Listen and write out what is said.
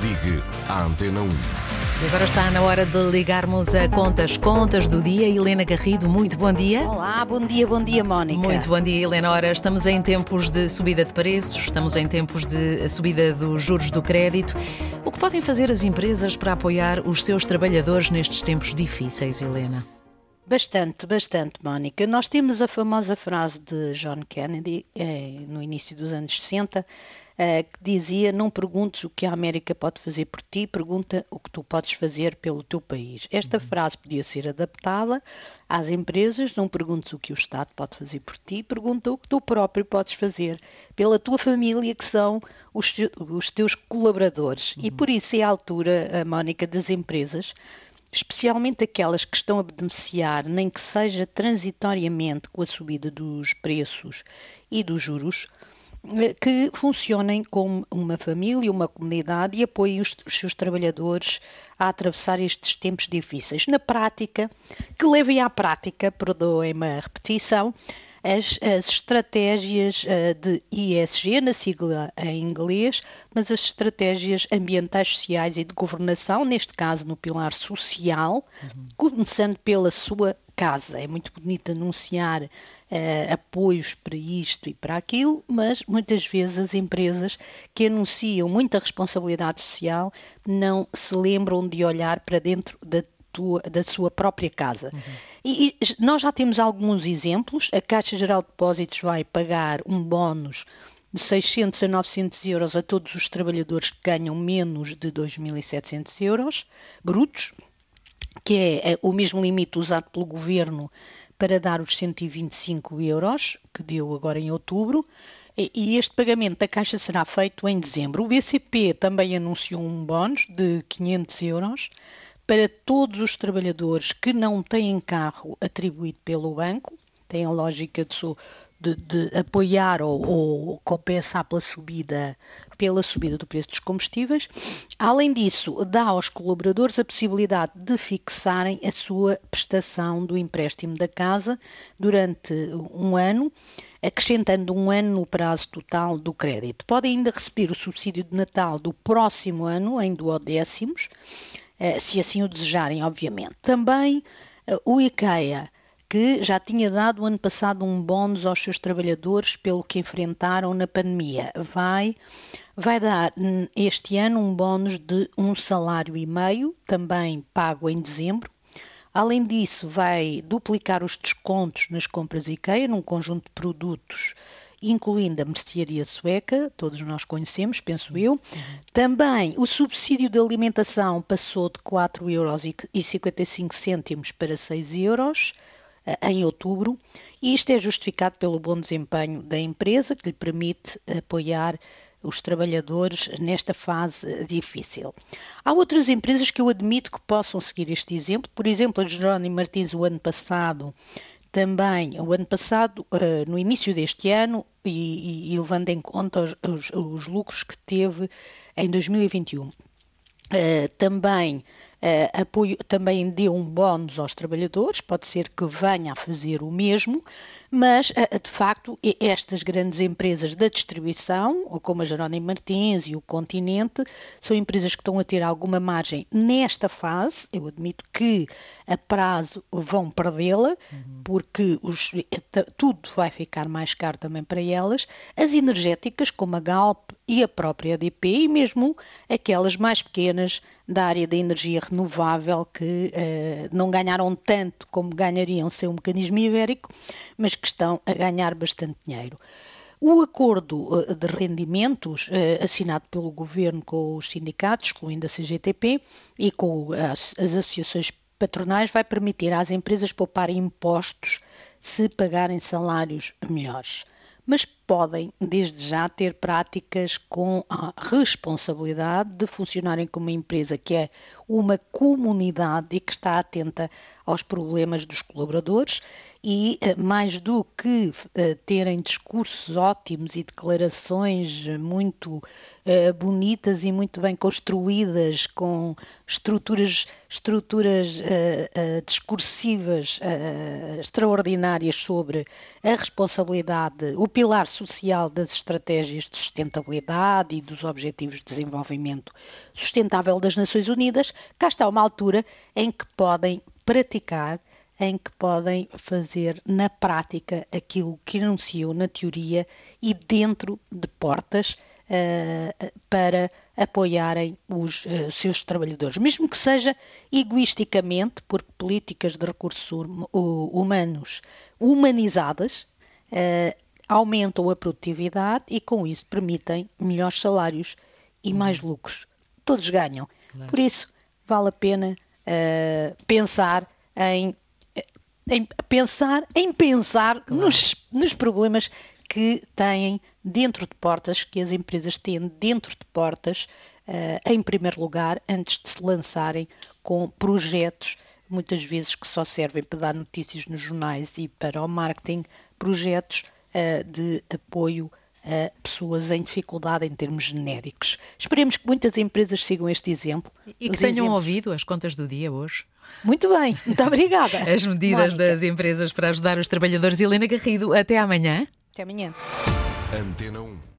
Ligue à Antena 1. E agora está na hora de ligarmos a contas, contas do dia. Helena Garrido, muito bom dia. Olá, bom dia, bom dia, Mónica. Muito bom dia, Helena. Ora, estamos em tempos de subida de preços, estamos em tempos de subida dos juros do crédito. O que podem fazer as empresas para apoiar os seus trabalhadores nestes tempos difíceis, Helena? Bastante, bastante, Mónica. Nós temos a famosa frase de John Kennedy, eh, no início dos anos 60, eh, que dizia: Não perguntes o que a América pode fazer por ti, pergunta o que tu podes fazer pelo teu país. Esta uhum. frase podia ser adaptada às empresas: Não perguntes o que o Estado pode fazer por ti, pergunta o que tu próprio podes fazer pela tua família, que são os, os teus colaboradores. Uhum. E por isso é a altura, a Mónica, das empresas especialmente aquelas que estão a beneficiar, nem que seja transitoriamente com a subida dos preços e dos juros, eh, que funcionem como uma família, uma comunidade e apoiem os, os, seus trabalhadores a atravessar estes tempos difíceis. Na prática, que levem à prática, perdoem-me a repetição, as, as estratégias uh, de ISG, na sigla em inglês, mas as estratégias ambientais, sociais e de governação, neste caso no pilar social, uhum. começando pela sua casa. É muito bonito anunciar uh, apoios para isto e para aquilo, mas muitas vezes as empresas que anunciam muita responsabilidade social não se lembram de olhar para dentro da tua, da sua própria casa. Uhum. E, e, nós já temos alguns exemplos. A Caixa Geral de Depósitos vai pagar um bónus de 600 a 900 euros a todos os trabalhadores que ganham menos de 2.700 euros brutos, que é, é o mesmo limite usado pelo governo para dar os 125 euros, que deu agora em outubro, e este pagamento da Caixa será feito em dezembro. O BCP também anunciou um bónus de 500 euros para todos os trabalhadores que não têm carro atribuído pelo banco, tem a lógica de, de, de apoiar ou, ou, compensar pela subida, pela subida do preço dos combustíveis. Além disso, dá aos colaboradores a possibilidade de fixarem a sua prestação do empréstimo da casa durante um ano, acrescentando um ano no prazo total do crédito. Podem ainda receber o subsídio de Natal do próximo ano, em duodécimos, se assim o desejarem, obviamente. Também eh, o IKEA, que já tinha dado o ano passado um bónus aos seus trabalhadores pelo que enfrentaram na pandemia, vai, vai dar este ano um bónus de um salário e meio, também pago em dezembro. Além disso, vai duplicar os descontos nas compras IKEA num conjunto de produtos incluindo a mercearia sueca, todos nós conhecemos, penso Sim. eu. Uhum. Também o subsídio de alimentação passou de 4,55 euros para 6 euros eh, em outubro, e isto é justificado pelo bom desempenho da empresa, que lhe permite apoiar os trabalhadores nesta fase difícil. Há outras empresas que eu admito que possam seguir este exemplo. Por exemplo, a Jerónimo Martins, o ano passado, também, o ano passado, uh, no início deste ano, e, e, e levando em conta os, os, os, lucros que teve em 2021. Uh, eh, também Uh, apoio, também deu um bónus aos trabalhadores, pode ser que venha a fazer o mesmo, mas uh, de facto estas grandes empresas da distribuição, como a Jerónimo Martins e o Continente, são empresas que estão a ter alguma margem nesta fase, eu admito que a prazo vão perdê-la, uhum. porque os, tudo vai ficar mais caro também para elas, as energéticas como a Galp e a própria ADP e mesmo aquelas mais pequenas da área da energia renovável que uh, não ganharam tanto como ganhariam sem um mecanismo ibérico, mas que estão a ganhar bastante dinheiro. O acordo eh, de rendimentos uh, assinado pelo governo com os sindicatos, incluindo a CGTP, e com as, as associações patronais, vai permitir às empresas pouparem impostos se pagarem salários melhores mas podem, desde já, ter práticas com a responsabilidade de funcionarem como uma empresa que é uma comunidade e que está atenta aos problemas dos colaboradores e, eh, mais do que eh, terem discursos ótimos e declarações muito uh, bonitas e muito bem construídas, com estruturas, estruturas discursivas extraordinárias sobre a responsabilidade, o pilar social das estratégias de sustentabilidade e dos Objetivos de Desenvolvimento Sustentável das Nações Unidas, cá está uma altura em que podem praticar, em que podem fazer na prática aquilo que anunciou na teoria e dentro de portas uh, para apoiarem os uh, seus trabalhadores, mesmo que seja egoisticamente, porque políticas de recursos humanos humanizadas uh, aumentam a produtividade e com isso permitem melhores salários e mais uhum. lucros. Todos ganham. Por isso, vale a pena pensar em em pensar, em pensar claro. nos, nos problemas que têm dentro de portas, que as empresas têm dentro de portas, uh, em primeiro lugar, antes de se lançarem com projetos, muitas vezes que só servem para dar notícias nos jornais e para o marketing, projetos uh, de apoio a pessoas em dificuldade em termos genéricos. Esperemos que muitas empresas sigam este exemplo. E que tenham exemplos. ouvido as contas do dia hoje. Muito bem, muito obrigada. As medidas Mónica. das empresas para ajudar os trabalhadores. Helena Garrido, até amanhã. Até amanhã. Antena 1.